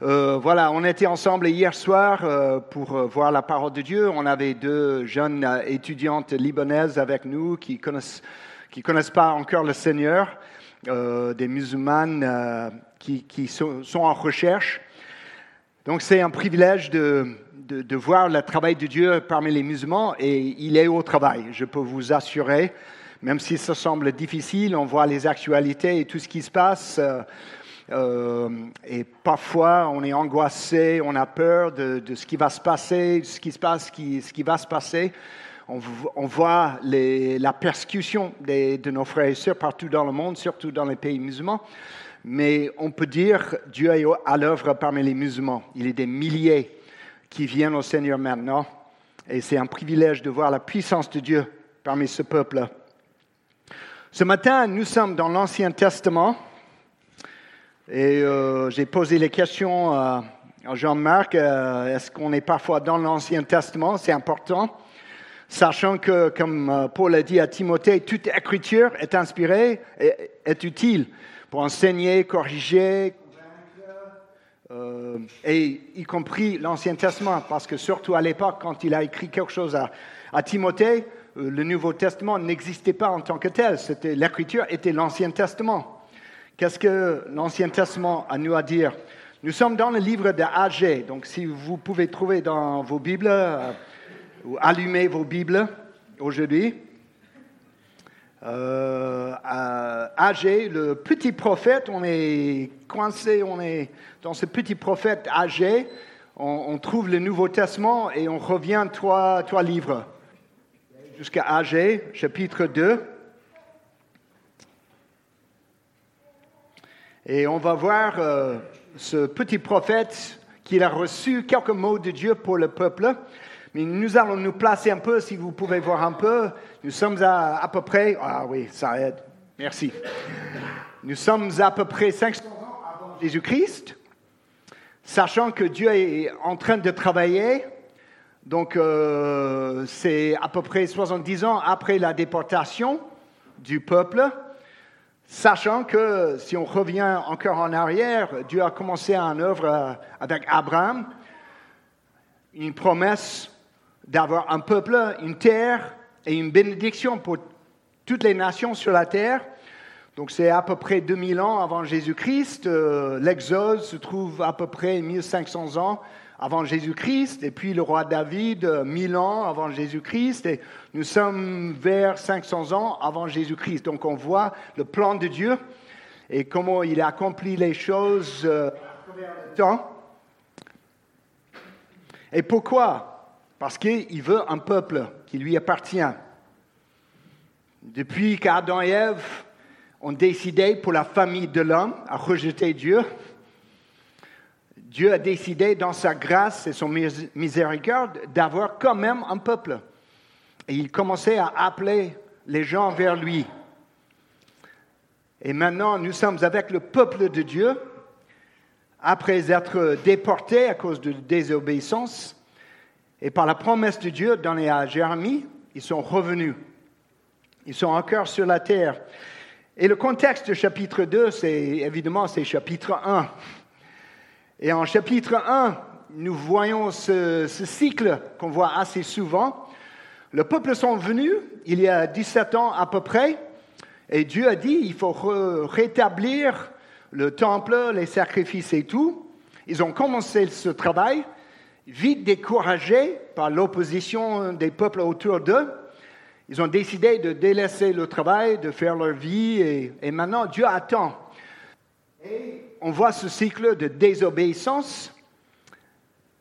Euh, voilà, on était ensemble hier soir euh, pour euh, voir la parole de Dieu. On avait deux jeunes étudiantes libanaises avec nous qui connaissent, qui connaissent pas encore le Seigneur, des musulmanes qui, sont, en recherche. Donc c'est un privilège de, de voir le travail de Dieu parmi les musulmans et il est au travail, je peux vous assurer. Même si ça semble difficile, on voit les actualités et tout ce qui se passe. Euh, et parfois, on est angoissé, on a peur de, ce qui va se passer, de ce qui, se passe, ce qui va se passer. On, voit la persécution de nos frères et sœurs partout dans le monde, surtout dans les pays musulmans. Mais on peut dire Dieu est à l'œuvre parmi les musulmans. Il y a des milliers qui viennent au Seigneur maintenant. Et c'est un privilège de voir la puissance de Dieu parmi ce peuple. Ce matin, nous sommes dans l'Ancien Testament. Et euh, j'ai posé les questions à Jean-Marc. euh, Est-ce qu'on est parfois dans l'Ancien Testament? C'est important. Sachant que, comme euh, Paul a dit à Timothée, toute écriture est inspirée et est utile pour enseigner, corriger, euh, et y compris l'Ancien Testament, parce que surtout à l'époque, quand il a écrit quelque chose à, Timothée, le Nouveau Testament n'existait pas en tant que tel. L'écriture était l'Ancien Testament. Qu'est-ce que l'Ancien Testament a nous à dire? Nous sommes dans le livre de Agé, donc si vous pouvez trouver dans vos Bibles euh, ou allumer vos Bibles aujourd'hui. Euh, Agé, le petit prophète, on est coincé, on est dans ce petit prophète Agé, on, on trouve le Nouveau Testament et on revient trois, trois livres jusqu'à Agé, chapitre 2. Et on va voir euh, ce petit prophète qu'il a reçu quelques mots de Dieu pour le peuple. Mais nous allons nous placer un peu, si vous pouvez voir un peu. Nous sommes à à peu près, ah oui, ça aide, merci. Nous sommes à peu près 500 ans avant Jésus-Christ, sachant que Dieu est en train de travailler. Donc, euh, c'est à peu près 70 ans après la déportation du peuple. Sachant que si on revient encore en arrière, Dieu a commencé en œuvre euh, avec Abraham, une promesse d'avoir un peuple, une terre et une bénédiction pour toutes les nations sur la terre. Donc c'est à peu près 2000 ans avant Jésus-Christ. Euh, L'Exode se trouve à peu près 1500 ans avant Jésus-Christ. Et puis le roi David, euh, 1000 ans avant Jésus-Christ. Et nous sommes vers 500 ans avant Jésus-Christ. Donc on voit le plan de Dieu et comment il a accompli les choses euh, le temps. Et pourquoi? Parce qu'il veut un peuple qui lui appartient. Depuis qu'Adam et Ève ont décidé pour la famille de l'homme à rejeter Dieu, Dieu a décidé dans sa grâce et son mis- miséricorde d'avoir quand même un peuple. Et il commençait à appeler les gens vers lui. Et maintenant, nous sommes avec le peuple de Dieu, après être déportés à cause de désobéissance. Et par la promesse de Dieu donnée à Jérémie, ils sont revenus. Ils sont encore sur la terre. Et le contexte du chapitre 2, c'est évidemment c'est chapitre 1. Et en chapitre 1, nous voyons ce, cycle qu'on voit assez souvent. Le peuple sont venus il y a 17 ans à peu près, et Dieu a dit il faut rétablir le temple, les sacrifices et tout. Ils ont commencé ce travail, vite découragés par l'opposition des peuples autour d'eux. Ils ont décidé de délaisser le travail, de faire leur vie, et maintenant Dieu attend. On voit ce cycle de désobéissance,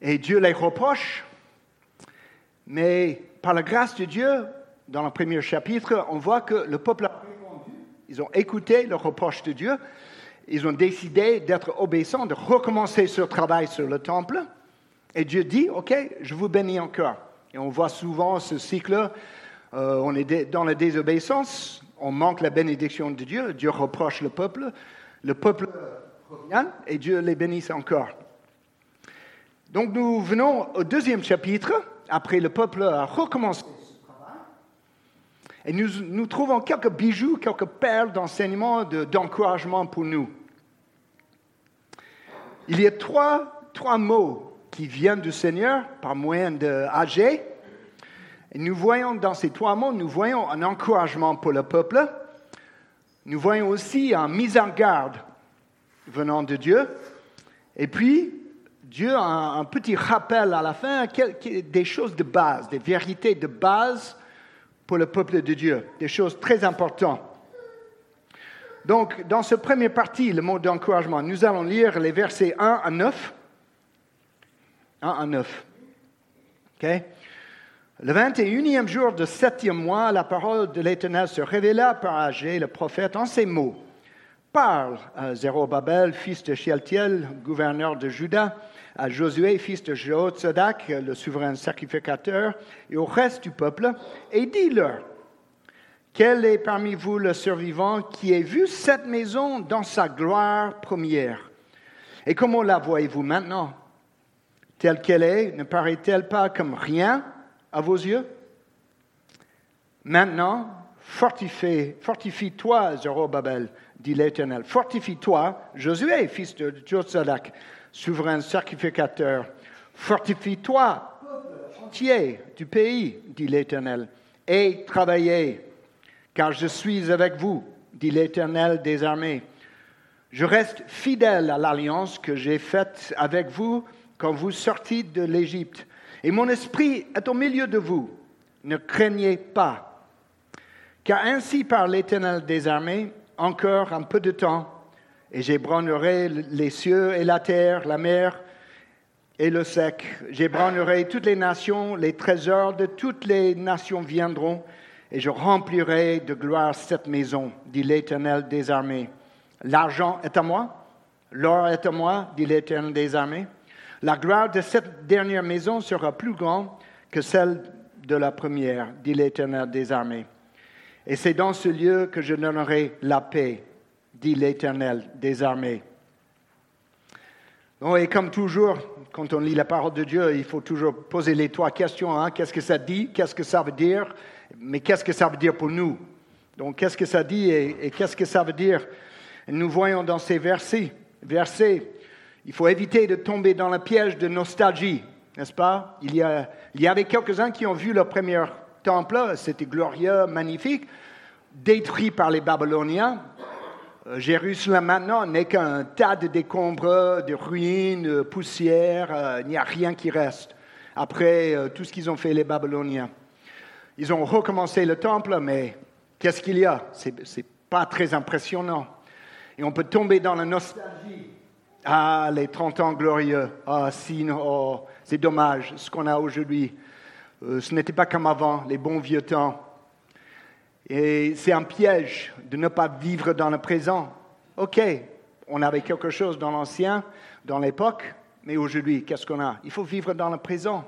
et Dieu les reproche. Mais par la grâce de Dieu, dans le premier chapitre, on voit que le peuple a répondu. Ils ont écouté le reproche de Dieu. Ils ont décidé d'être obéissants, de recommencer ce travail sur le temple. Et Dieu dit, OK, je vous bénis encore. Et on voit souvent ce cycle, euh, on est dans la désobéissance, on manque la bénédiction de Dieu, Dieu reproche le peuple, le peuple revient et Dieu les bénisse encore. Donc nous venons au deuxième chapitre, après le peuple a recommencé ce travail, et nous, trouvons quelques bijoux, quelques perles d'enseignement, de- d'encouragement pour nous. il y a trois, mots qui viennent du Seigneur par moyen de. Et nous voyons dans ces trois mots, nous voyons un encouragement pour le peuple. Nous voyons aussi une mise en garde venant de Dieu. Et puis, Dieu a un, petit rappel à la fin, des choses de base, des vérités de base pour le peuple de Dieu, des choses très importantes. Donc, dans ce premier partie, le mot d'encouragement, nous allons lire les versets 1 à 9. 1 à 9. OK? Le 21e jour du septième mois, la parole de l'Éternel se révéla par Agé, le prophète, en ces mots. Parle à Zérobabel, fils de Shealtiel, gouverneur de Juda, à Josué, fils de Jehozadak, le souverain sacrificateur, et au reste du peuple, et dis-leur, quel est parmi vous le survivant qui ait vu cette maison dans sa gloire première? Et comment la voyez-vous maintenant? Telle qu'elle est, ne paraît-elle pas comme rien? À vos yeux Maintenant, fortifie-toi, Zorobabel, dit l'Éternel. Fortifie-toi, Josué, fils de Josadak, souverain sacrificateur. Fortifie-toi, entier du pays, dit l'Éternel, et travaillez, car je suis avec vous, dit l'Éternel des armées. Je reste fidèle à l'alliance que j'ai faite avec vous quand vous sortiez de l'Égypte, et mon esprit est au milieu de vous. Ne craignez pas, car ainsi par l'Éternel des armées, encore un peu de temps, et j'ébranlerai les cieux et la terre, la mer et le sec. J'ébranlerai toutes les nations, les trésors de toutes les nations viendront, et je remplirai de gloire cette maison, dit l'Éternel des armées. L'argent est à moi, l'or est à moi, dit l'Éternel des armées. La gloire de cette dernière maison sera plus grande que celle de la première, dit l'Éternel des armées. Et c'est dans ce lieu que je donnerai la paix, dit l'Éternel des armées. et comme toujours, quand on lit la parole de Dieu, il faut toujours poser les trois questions. Hein. Qu'est-ce que ça dit? Qu'est-ce que ça veut dire? Mais qu'est-ce que ça veut dire pour nous? Donc, qu'est-ce que ça dit et, qu'est-ce que ça veut dire? Nous voyons dans ces versets, versets, il faut éviter de tomber dans le piège de nostalgie, n'est-ce pas? Il y, il y avait quelques-uns qui ont vu le premier temple, c'était glorieux, magnifique, détruit par les Babyloniens. Euh, Jérusalem maintenant n'est qu'un tas de décombres, de ruines, de poussière, euh, il n'y a rien qui reste après euh, tout ce qu'ils ont fait les Babyloniens. Ils ont recommencé le temple, mais qu'est-ce qu'il y a? Ce n'est pas très impressionnant. Et on peut tomber dans la nostalgie. Ah, les 30 ans glorieux. Ah, si, oh, c'est dommage ce qu'on a aujourd'hui. ce n'était pas comme avant, les bons vieux temps. Et c'est un piège de ne pas vivre dans le présent. OK, on avait quelque chose dans l'ancien, dans l'époque, mais aujourd'hui, qu'est-ce qu'on a? Il faut vivre dans le présent.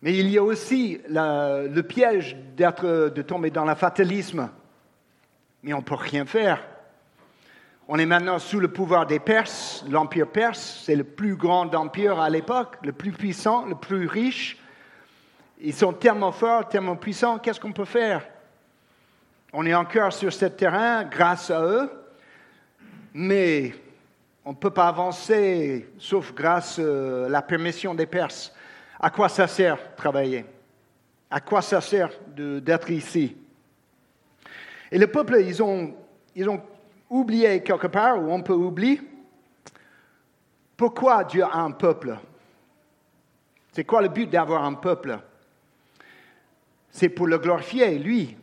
Mais il y a aussi le piège de tomber dans le fatalisme. Mais on ne peut rien faire. On est maintenant sous le pouvoir des Perses. L'empire perse, c'est le plus grand empire à l'époque, le plus puissant, le plus riche. Ils sont tellement forts, tellement puissants, qu'est-ce qu'on peut faire? On est encore sur ce terrain grâce à eux, mais on ne peut pas avancer sauf grâce à la permission des Perses. À quoi ça sert travailler? À quoi ça sert d'être ici? Et le peuple, ils ont, ils ont oublié quelque part, ou on peut oublier, pourquoi Dieu a un peuple? C'est quoi le but d'avoir un peuple? C'est pour le glorifier, lui.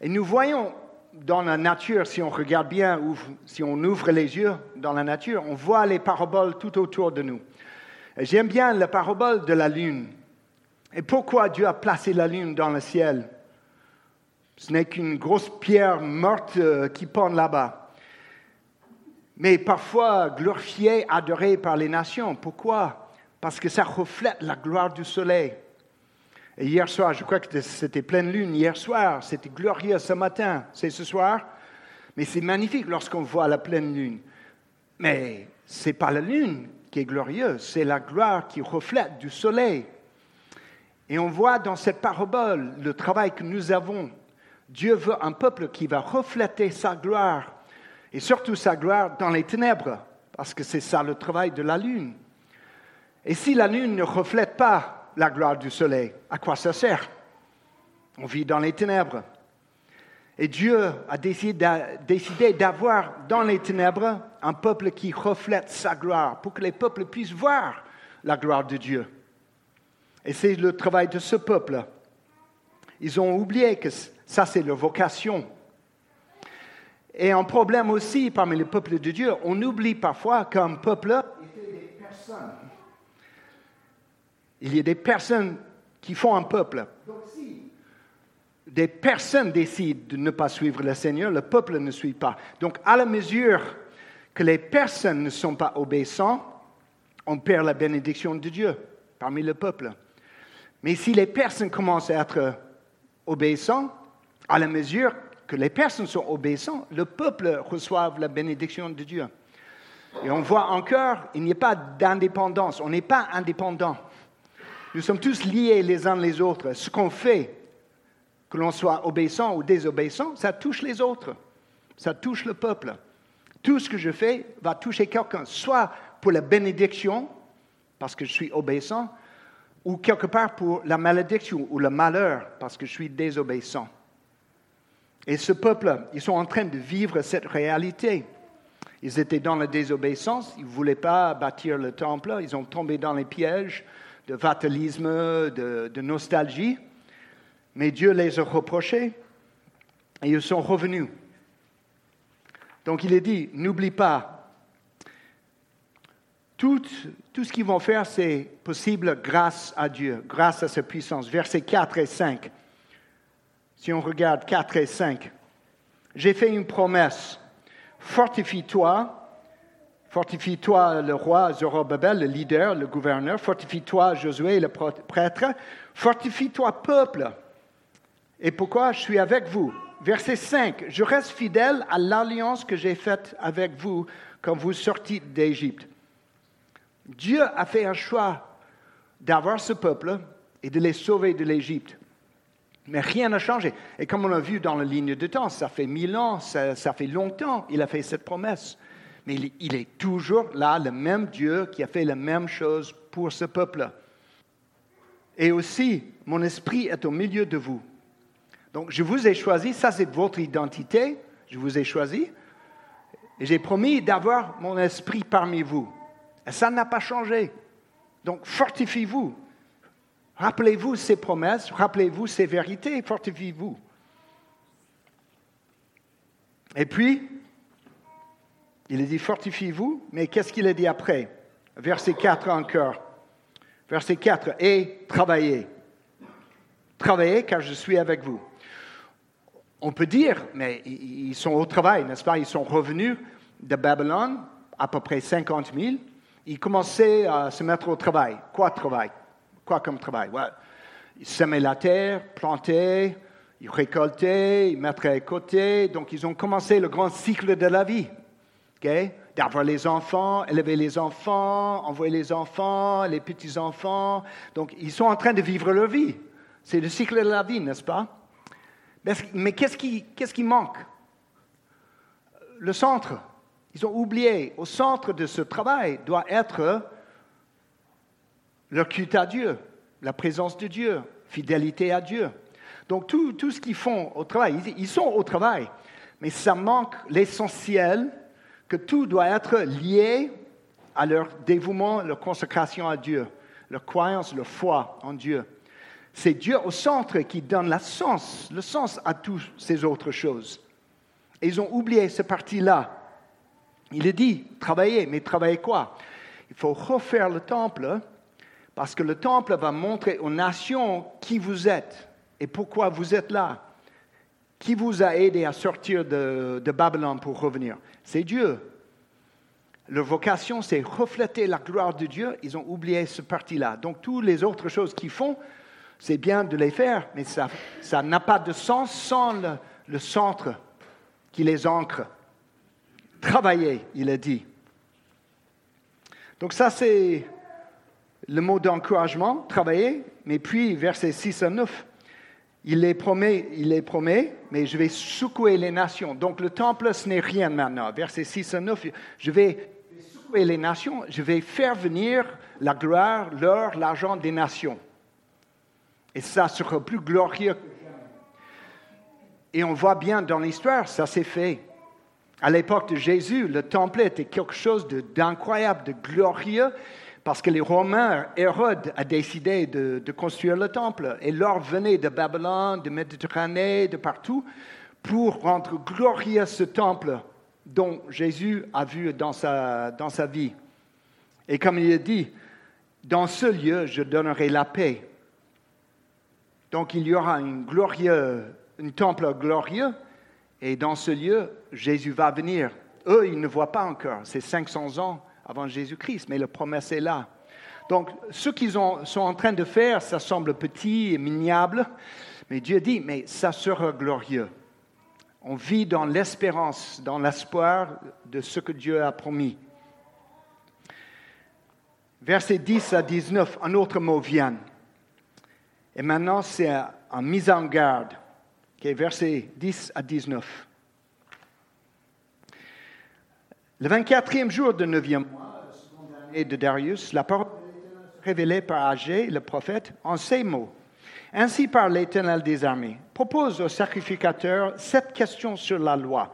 Et nous voyons dans la nature, si on regarde bien, ou si on ouvre les yeux dans la nature, on voit les paraboles tout autour de nous. J'aime bien la parabole de la lune. Et pourquoi Dieu a placé la lune dans le ciel? Ce n'est qu'une grosse pierre morte euh, qui pend là-bas. Mais parfois glorifiée, adorée par les nations. Pourquoi? Parce que ça reflète la gloire du soleil. Et hier soir, je crois que c'était pleine lune. Hier soir, c'était glorieux ce matin. C'est ce soir. Mais c'est magnifique lorsqu'on voit la pleine lune. Mais ce n'est pas la lune qui est glorieuse, c'est la gloire qui reflète du soleil. Et on voit dans cette parabole le travail que nous avons. Dieu veut un peuple qui va refléter sa gloire, et surtout sa gloire dans les ténèbres, parce que c'est ça le travail de la lune. Et si la lune ne reflète pas la gloire du soleil, à quoi ça sert? On vit dans les ténèbres. Et Dieu a décidé d'avoir dans les ténèbres un peuple qui reflète sa gloire, pour que les peuples puissent voir la gloire de Dieu. Et c'est le travail de ce peuple. Ils ont oublié que ça, c'est leur vocation. Et un problème aussi parmi les peuples de Dieu, on oublie parfois qu'un peuple, il y a des personnes qui font un peuple. Des personnes décident de ne pas suivre le Seigneur, le peuple ne suit pas. Donc à la mesure que les personnes ne sont pas obéissantes, on perd la bénédiction de Dieu parmi le peuple. Mais si les personnes commencent à être obéissantes, à la mesure que les personnes sont obéissantes, le peuple reçoit la bénédiction de Dieu. Et on voit encore, il n'y a pas d'indépendance, on n'est pas indépendant. Nous sommes tous liés les uns les autres. Ce qu'on fait, que l'on soit obéissant ou désobéissant, ça touche les autres, ça touche le peuple. Tout ce que je fais va toucher quelqu'un, soit pour la bénédiction, parce que je suis obéissant, ou quelque part pour la malédiction ou le malheur, parce que je suis désobéissant. Et ce peuple, ils sont en train de vivre cette réalité. Ils étaient dans la désobéissance, ils ne voulaient pas bâtir le temple, ils ont tombé dans les pièges de fatalisme, de, nostalgie, mais Dieu les a reprochés et ils sont revenus. Donc il est dit, n'oublie pas, tout, tout ce qu'ils vont faire, c'est possible grâce à Dieu, grâce à sa puissance. Versets 4 et 5. Si on regarde 4 et 5, j'ai fait une promesse. Fortifie-toi, fortifie-toi le roi Zorobabel, le leader, le gouverneur, fortifie-toi Josué, le prêtre, fortifie-toi peuple. Et pourquoi je suis avec vous? Verset 5, je reste fidèle à l'alliance que j'ai faite avec vous quand vous sortiez d'Égypte. Dieu a fait un choix d'avoir ce peuple et de les sauver de l'Égypte. Mais rien n'a changé. Et comme on l'a vu dans la ligne de temps, ça fait mille ans, ça, fait longtemps, il a fait cette promesse. Mais il, est toujours là, le même Dieu qui a fait la même chose pour ce peuple. Et aussi, mon esprit est au milieu de vous. Donc, je vous ai choisi, ça c'est votre identité, je vous ai choisi, et j'ai promis d'avoir mon esprit parmi vous. Et ça n'a pas changé. Donc, fortifiez-vous, Rappelez-vous ces promesses, rappelez-vous ces vérités, fortifiez-vous. Et puis, il dit fortifiez-vous, mais qu'est-ce qu'il a dit après? Verset 4 encore. Verset 4, et travaillez. Travaillez car je suis avec vous. On peut dire, mais ils sont au travail, n'est-ce pas? Ils sont revenus de Babylone, à peu près 50 000. Ils commençaient à se mettre au travail. Quoi travail? Quoi comme travail? Ils semaient la terre, plantaient, ils récoltaient, ils mettaient à côté. Donc, ils ont commencé le grand cycle de la vie. D'avoir les enfants, élever les enfants, envoyer les enfants, les petits-enfants. Donc, ils sont en train de vivre leur vie. C'est le cycle de la vie, n'est-ce pas? Mais qu'est-ce qui manque? Le centre. Ils ont oublié. Au centre de ce travail doit être leur culte à Dieu, la présence de Dieu, fidélité à Dieu. Donc tout, tout ce qu'ils font au travail, ils, sont au travail, mais ça manque l'essentiel, que tout doit être lié à leur dévouement, leur consécration à Dieu, leur croyance, leur foi en Dieu. C'est Dieu au centre qui donne la sens, le sens à toutes ces autres choses. Et ils ont oublié cette partie-là. Il est dit, travaillez, mais travaillez quoi? Il faut refaire le temple parce que le temple va montrer aux nations qui vous êtes et pourquoi vous êtes là. Qui vous a aidé à sortir de, Babylone pour revenir C'est Dieu. Leur vocation, c'est refléter la gloire de Dieu. Ils ont oublié ce parti-là. Donc, toutes les autres choses qu'ils font, c'est bien de les faire, mais ça n'a pas de sens sans le, le centre qui les ancre. Travailler, il a dit. Donc ça, c'est le mot d'encouragement, travailler, mais puis versets 6 à 9, il les promet, il les promet, mais je vais secouer les nations. Donc le temple, ce n'est rien maintenant. Verset 6 à 9, je vais sauver les nations, je vais faire venir la gloire, l'or, l'argent des nations. Et ça sera plus glorieux. Et on voit bien dans l'histoire, ça s'est fait. À l'époque de Jésus, le temple était quelque chose d'incroyable, de, glorieux, parce que les Romains, Hérode a décidé de, construire le temple. Et l'or venait de Babylone, de Méditerranée, de partout, pour rendre glorieux ce temple dont Jésus a vu dans sa, dans sa vie. Et comme il a dit, dans ce lieu, je donnerai la paix. Donc il y aura une un temple glorieux, et dans ce lieu, Jésus va venir. Eux, ils ne voient pas encore. C'est 500 ans avant Jésus-Christ, mais la promesse est là. Donc, ce qu'ils sont en train de faire, ça semble petit et minable, mais Dieu dit, mais ça sera glorieux. On vit dans l'espérance, dans l'espoir de ce que Dieu a promis. Versets 10 à 19, un autre mot vient. Et maintenant, c'est en mise en garde. Okay, versets 10 à 19. Le 24e jour du 9e mois, de Darius, la parole révélée par Agé, le prophète, en ces mots. Ainsi par l'Éternel des armées, propose au sacrificateur cette question sur la loi.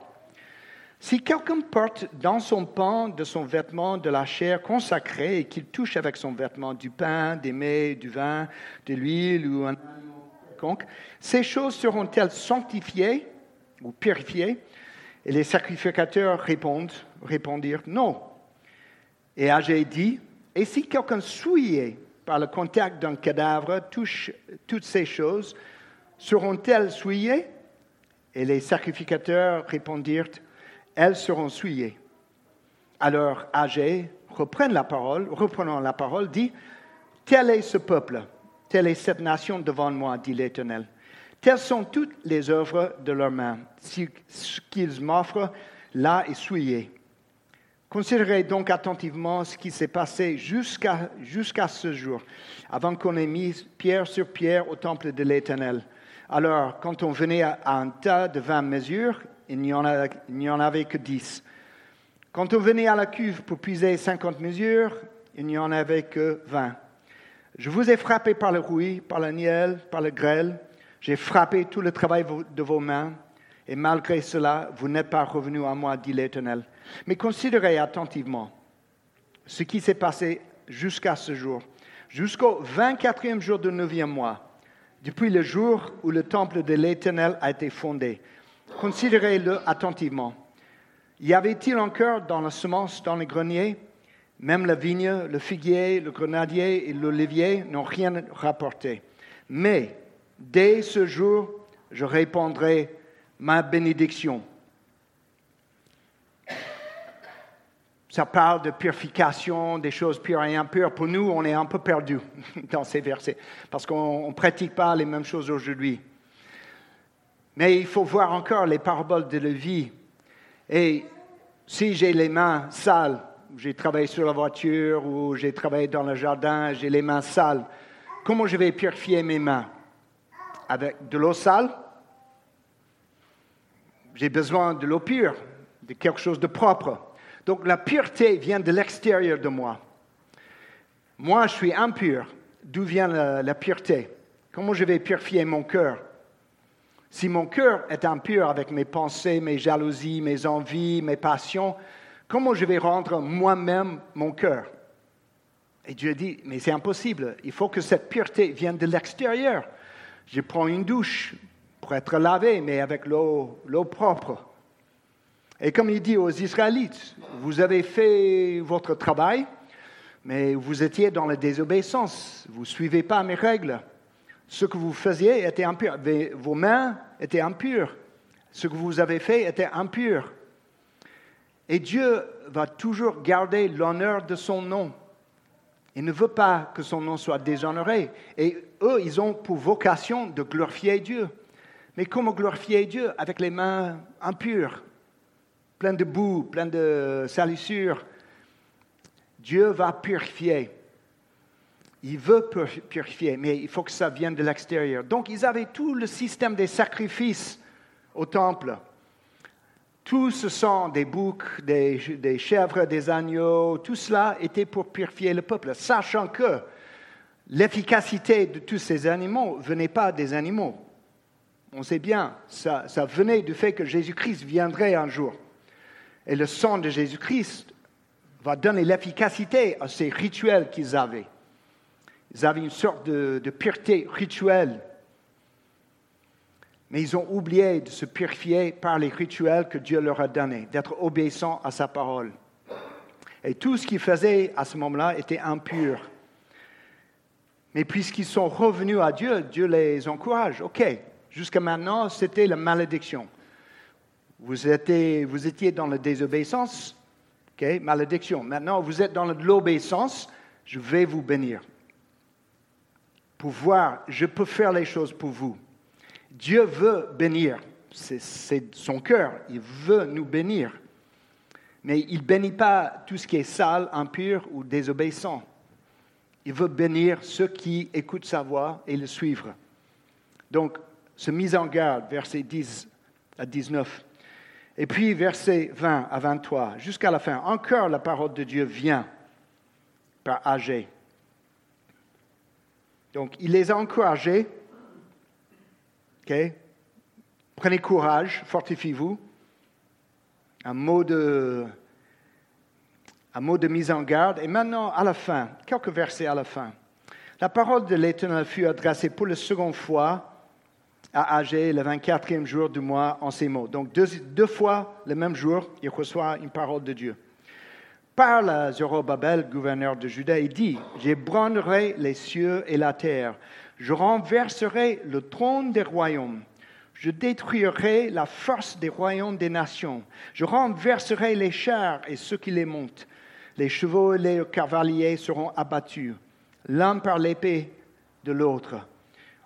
Si quelqu'un porte dans son pan de son vêtement de la chair consacrée et qu'il touche avec son vêtement du pain, des mets, du vin, de l'huile ou un quelconque, ces choses seront-elles sanctifiées ou purifiées? Et les sacrificateurs répondent, répondirent non. Et Agé dit, et si quelqu'un souillait par le contact d'un cadavre touche toutes ces choses, seront-elles souillées? Et les sacrificateurs répondirent, elles seront souillées. Alors Agé reprend la parole, reprenant la parole, dit, tel est ce peuple, telle est cette nation devant moi, dit l'Éternel. Telles sont toutes les œuvres de leurs mains. Ce qu'ils m'offrent là est souillé. Considérez donc attentivement ce qui s'est passé jusqu'à ce jour, avant qu'on ait mis pierre sur pierre au temple de l'Éternel. Alors, quand on venait à un tas de vingt mesures, il n'y en, avait que dix. Quand on venait à la cuve pour puiser cinquante mesures, il n'y en avait que vingt. Je vous ai frappé par le rouille, par la nielle, par le grêle. J'ai frappé tout le travail de vos mains. Et malgré cela, vous n'êtes pas revenu à moi, dit l'Éternel. Mais considérez attentivement ce qui s'est passé jusqu'à ce jour, jusqu'au 24e jour du 9e mois, depuis le jour où le temple de l'Éternel a été fondé. Considérez-le attentivement. Y avait-il encore dans la semence, dans les greniers? Même la vigne, le figuier, le grenadier et l'olivier n'ont rien rapporté. Mais dès ce jour, je répondrai ma bénédiction ça parle de purification, des choses pures et impures. Pour nous, on est un peu perdu dans ces versets parce qu'on ne pratique pas les mêmes choses aujourd'hui. Mais il faut voir encore les paraboles de la vie. Et si j'ai les mains sales, j'ai travaillé sur la voiture ou j'ai travaillé dans le jardin, j'ai les mains sales, comment je vais purifier mes mains? Avec de l'eau sale? J'ai besoin de l'eau pure, de quelque chose de propre. Donc la pureté vient de l'extérieur de moi. Moi, je suis impur. D'où vient la, pureté? Comment je vais purifier mon cœur? Si mon cœur est impur avec mes pensées, mes jalousies, mes envies, mes passions, comment je vais rendre moi-même mon cœur? Et Dieu dit, mais c'est impossible. Il faut que cette pureté vienne de l'extérieur. Je prends une douche pour être lavé, mais avec l'eau propre. Et comme il dit aux Israélites, vous avez fait votre travail, mais vous étiez dans la désobéissance. Vous ne suivez pas mes règles. Ce que vous faisiez était impur. Vos mains étaient impures. Ce que vous avez fait était impur. Et Dieu va toujours garder l'honneur de son nom. Il ne veut pas que son nom soit déshonoré. Et eux, ils ont pour vocation de glorifier Dieu. Mais comment glorifier Dieu Avec les mains impures? Plein de boue, plein de salissures. Dieu va purifier. Il veut purifier, mais il faut que ça vienne de l'extérieur. Donc, ils avaient tout le système des sacrifices au temple. Tout ce sang des boucs, des, chèvres, des agneaux, tout cela était pour purifier le peuple, sachant que l'efficacité de tous ces animaux ne venait pas des animaux. On sait bien, ça venait du fait que Jésus-Christ viendrait un jour. Et le sang de Jésus-Christ va donner l'efficacité à ces rituels qu'ils avaient. Ils avaient une sorte de, pureté rituelle. Mais ils ont oublié de se purifier par les rituels que Dieu leur a donnés, d'être obéissants à sa parole. Et tout ce qu'ils faisaient à ce moment-là était impur. Mais puisqu'ils sont revenus à Dieu, Dieu les encourage. OK, jusqu'à maintenant, c'était la malédiction. Vous étiez, dans la désobéissance, malédiction. Maintenant, vous êtes dans l'obéissance, je vais vous bénir. Pour voir, je peux faire les choses pour vous. Dieu veut bénir. C'est son cœur. Il veut nous bénir. Mais il ne bénit pas tout ce qui est sale, impur ou désobéissant. Il veut bénir ceux qui écoutent sa voix et le suivre. Donc, ce mise en garde, verset 10 à 19. Et puis, verset 20 à 23, jusqu'à la fin. Encore la parole de Dieu vient par Agé. Donc, il les a encouragés Prenez courage, fortifiez-vous. Un mot de, un mot de mise en garde. Et maintenant, à la fin, quelques versets à la fin. La parole de l'Éternel fut adressée pour la seconde fois à Agé le 24e jour du mois en ces mots. Donc deux, deux fois le même jour, il reçoit une parole de Dieu. Parle à Zorobabel, gouverneur de Juda, et dit, j'ébranlerai les cieux et la terre, je renverserai le trône des royaumes. Je détruirai la force des royaumes des nations. Je renverserai les chars et ceux qui les montent. Les chevaux et les cavaliers seront abattus, l'un par l'épée de l'autre.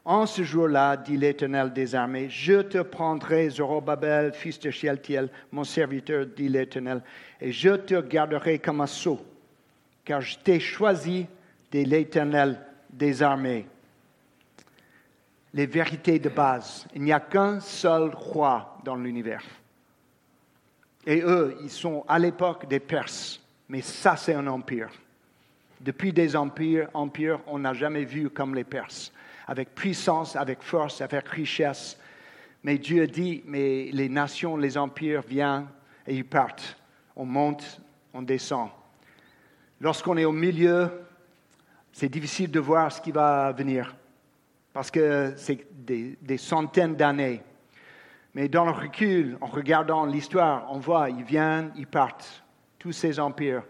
En ce jour-là, dit l'Éternel des armées, je te prendrai, Zorobabel, fils de Shealtiel, mon serviteur, dit l'Éternel, et je te garderai comme un sceau, car je t'ai choisi, dit l'Éternel des armées les vérités de base. Il n'y a qu'un seul roi dans l'univers. Et eux, ils sont à l'époque des Perses, mais ça c'est un empire. Depuis des empires, empires, on n'a jamais vu comme les Perses, avec puissance, avec force, avec richesse. Mais Dieu dit, mais les nations, les empires viennent et ils partent. On monte, on descend. Lorsqu'on est au milieu, c'est difficile de voir ce qui va venir parce que c'est des, centaines d'années. Mais dans le recul, en regardant l'histoire, on voit, ils viennent, ils partent, tous ces empires.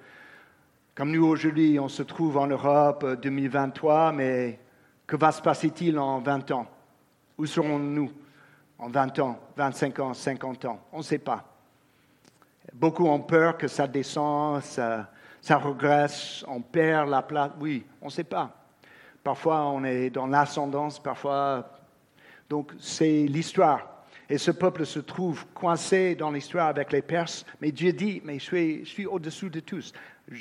Comme nous aujourd'hui, on se trouve en Europe 2023, mais que va se passer-il en 20 ans? Où serons-nous en 20 ans, 25 ans, 50 ans? On ne sait pas. Beaucoup ont peur que ça descend, ça, ça regresse, on perd la place. Oui, on ne sait pas. Parfois, on est dans l'ascendance, parfois. Donc, c'est l'histoire. Et ce peuple se trouve coincé dans l'histoire avec les Perses. Mais Dieu dit, mais je suis, je suis au-dessous de tous.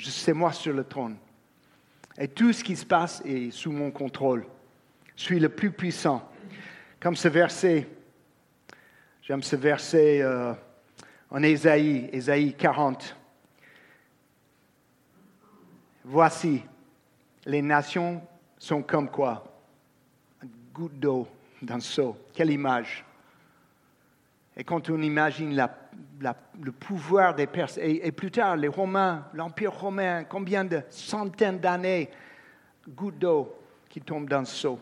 C'est moi sur le trône. Et tout ce qui se passe est sous mon contrôle. Suis le plus puissant. Comme ce verset, j'aime ce verset euh, en Ésaïe, Ésaïe 40. Voici, les nations sont comme quoi? Une goutte d'eau dans le seau. Quelle image Et quand on imagine le pouvoir des Perses, et, plus tard les Romains, l'Empire romain, combien de centaines d'années, gouttes d'eau qui tombent dans le seau.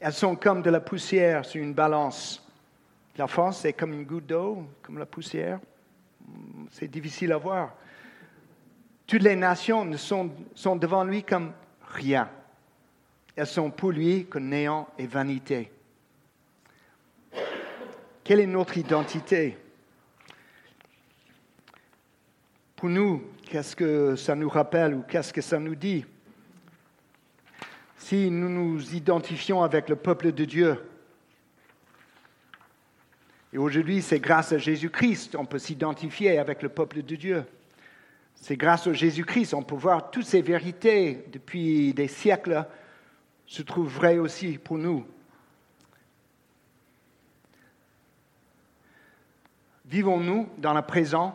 Elles sont comme de la poussière sur une balance. La France est comme une goutte d'eau, comme la poussière. C'est difficile à voir. Toutes les nations sont, sont devant lui comme rien. Elles sont pour lui que néant et vanité. Quelle est notre identité? Pour nous, qu'est-ce que ça nous rappelle ou qu'est-ce que ça nous dit? Si nous nous identifions avec le peuple de Dieu, et aujourd'hui c'est grâce à Jésus-Christ, on peut s'identifier avec le peuple de Dieu. C'est grâce à Jésus-Christ, on peut voir toutes ces vérités depuis des siècles se trouve vrai aussi pour nous. Vivons-nous dans le présent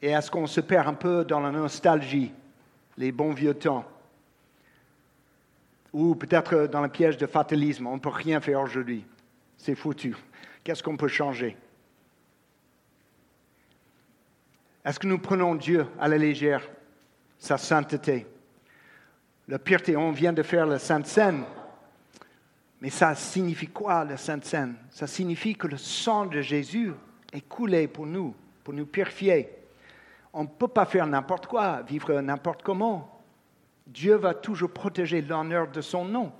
et est-ce qu'on se perd un peu dans la nostalgie, les bons vieux temps? Ou peut-être dans le piège de fatalisme, on ne peut rien faire aujourd'hui, c'est foutu. Qu'est-ce qu'on peut changer? Est-ce que nous prenons Dieu à la légère, sa sainteté? La pureté, on vient de faire la Sainte Seine, mais ça signifie quoi la Sainte Seine? Ça signifie que le sang de Jésus est coulé pour nous, pour nous purifier. On ne peut pas faire n'importe quoi, vivre n'importe comment. Dieu va toujours protéger l'honneur de son nom.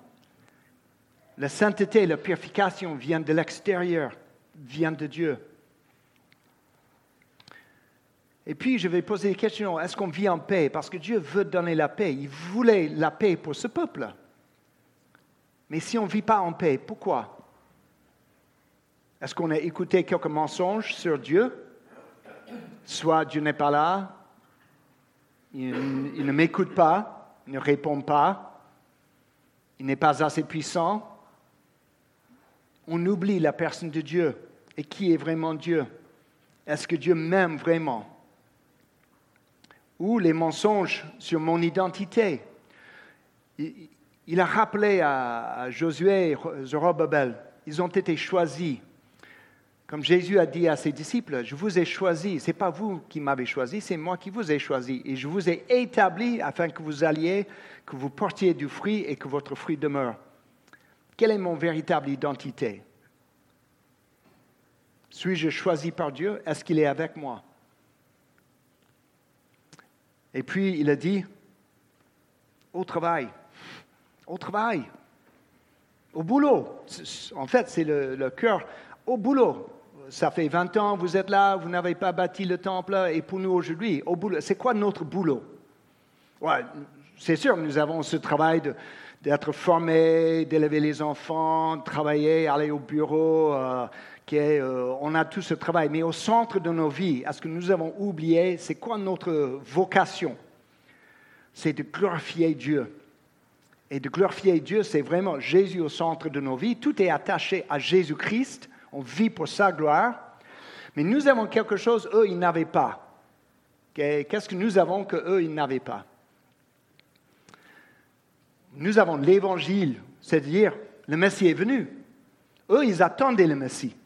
La sainteté, la purification viennent de l'extérieur, viennent de Dieu. Et puis, je vais poser des questions. Est-ce qu'on vit en paix? Parce que Dieu veut donner la paix. Il voulait la paix pour ce peuple. Mais si on ne vit pas en paix, pourquoi? Est-ce qu'on a écouté quelques mensonges sur Dieu? Soit Dieu n'est pas là, il, ne m'écoute pas, ne répond pas, il n'est pas assez puissant. On oublie la personne de Dieu et qui est vraiment Dieu? Est-ce que Dieu m'aime vraiment? Ou les mensonges sur mon identité? Il, a rappelé à, Josué et Zorobabel, ils ont été choisis comme Jésus a dit à ses disciples, je vous ai choisi, ce n'est pas vous qui m'avez choisi, c'est moi qui vous ai choisi. Et je vous ai établi afin que vous alliez, que vous portiez du fruit et que votre fruit demeure. Quelle est mon véritable identité? Suis-je choisi par Dieu? Est-ce qu'il est avec moi? Et puis il a dit, au travail, au travail, au boulot. En fait, c'est le, le cœur. Au boulot ça fait 20 ans, vous êtes là, vous n'avez pas bâti le temple, et pour nous aujourd'hui, au boulot, c'est quoi notre boulot? Ouais, C'est sûr, nous avons ce travail d'être formés, d'élever les enfants, de travailler, aller au bureau. Euh, euh, on a tout ce travail, mais au centre de nos vies, est-ce que nous avons oublié, c'est quoi notre vocation? C'est de glorifier Dieu. Et de glorifier Dieu, c'est vraiment Jésus au centre de nos vies. Tout est attaché à Jésus-Christ on vit pour sa gloire. Mais nous avons quelque chose, eux, ils n'avaient pas. Qu'est-ce que nous avons que eux, ils n'avaient pas? Nous avons l'évangile, c'est-à-dire le Messie est venu. Eux, ils attendaient le Messie.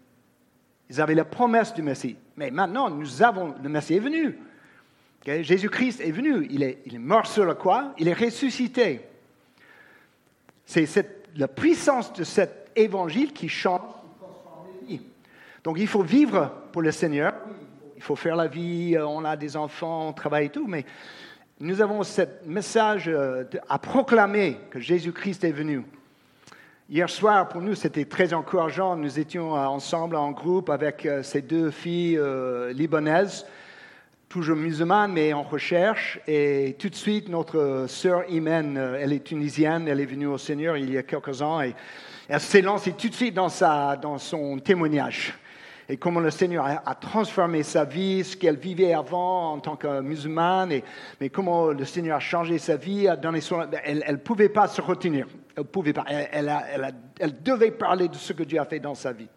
Ils avaient la promesse du Messie. Mais maintenant, nous avons, le Messie est venu. Jésus-Christ est venu. Il est, il mort sur la croix. Il est ressuscité. C'est la puissance de cet évangile qui change donc il faut vivre pour le Seigneur. Il faut faire la vie, euh, on a des enfants, on travaille et tout, mais nous avons ce message euh, à proclamer que Jésus-Christ est venu. Hier soir, pour nous, c'était très encourageant. Nous étions ensemble en groupe avec euh, ces deux filles libanaises, toujours musulmanes, mais en recherche. Et tout de suite, notre sœur Imen, elle est tunisienne, elle est venue au Seigneur il y a quelques ans, et elle s'est lancée tout de suite dans, sa, dans son témoignage et comment le Seigneur a, transformé sa vie, ce qu'elle vivait avant en tant que musulmane, mais comment le Seigneur a changé sa vie, a donné son... Elle ne pouvait pas se retenir, elle pouvait pas, elle, elle, devait parler de ce que Dieu a fait dans sa vie.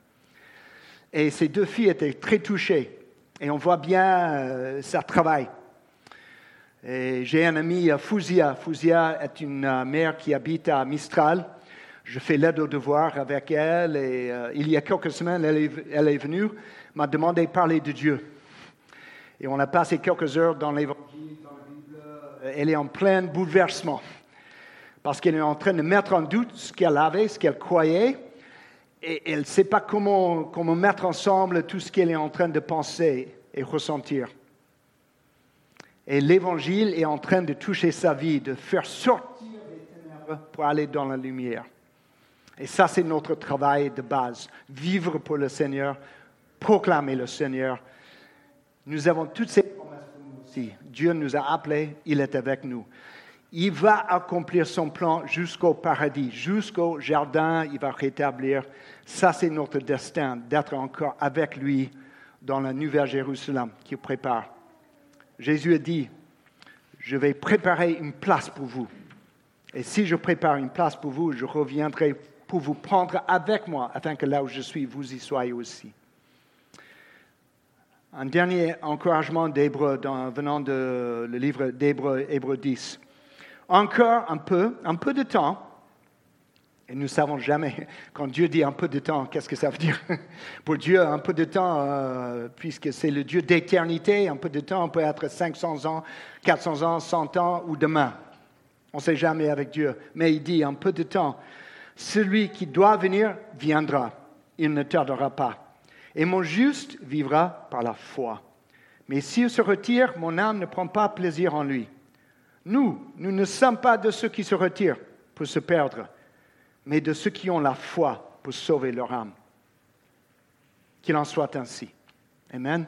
Et ces deux filles étaient très touchées, et on voit bien euh, sa travail. J'ai un ami, Fouzia. Fouzia est une euh, mère qui habite à Mistral je fais l'aide aux devoirs avec elle et euh, il y a quelques semaines, elle est, venue, m'a demandé de parler de Dieu. Et on a passé quelques heures dans l'Évangile, dans la Bible. Elle est en plein bouleversement parce qu'elle est en train de mettre en doute ce qu'elle avait, ce qu'elle croyait, et elle ne sait pas comment, comment mettre ensemble tout ce qu'elle est en train de penser et ressentir. Et l'Évangile est en train de toucher sa vie, de faire sortir les ténèbres pour aller dans la lumière. Et ça, c'est notre travail de base. Vivre pour le Seigneur, proclamer le Seigneur. Nous avons toutes ces promesses aussi. Dieu nous a appelés, il est avec nous. Il va accomplir son plan jusqu'au paradis, jusqu'au jardin, il va rétablir. Ça, c'est notre destin, d'être encore avec lui dans la nouvelle Jérusalem qu'il prépare. Jésus a dit, je vais préparer une place pour vous. Et si je prépare une place pour vous, je reviendrai pour vous prendre avec moi, afin que là où je suis, vous y soyez aussi. Un dernier encouragement d'Hébreu venant de le livre d'Hébreu, Hébreu 10. Encore un peu, un peu de temps, et nous ne savons jamais, quand Dieu dit un peu de temps, qu'est-ce que ça veut dire? Pour Dieu, un peu de temps, euh, puisque c'est le Dieu d'éternité, un peu de temps peut être 500 ans, 400 ans, 100 ans ou demain. On ne sait jamais avec Dieu. Mais il dit un peu de temps. Celui qui doit venir viendra. Il ne tardera pas. Et mon juste vivra par la foi. Mais s'il se retire, mon âme ne prend pas plaisir en lui. Nous, nous ne sommes pas de ceux qui se retirent pour se perdre mais de ceux qui ont la foi pour sauver leur âme. Qu'il en soit ainsi. Amen.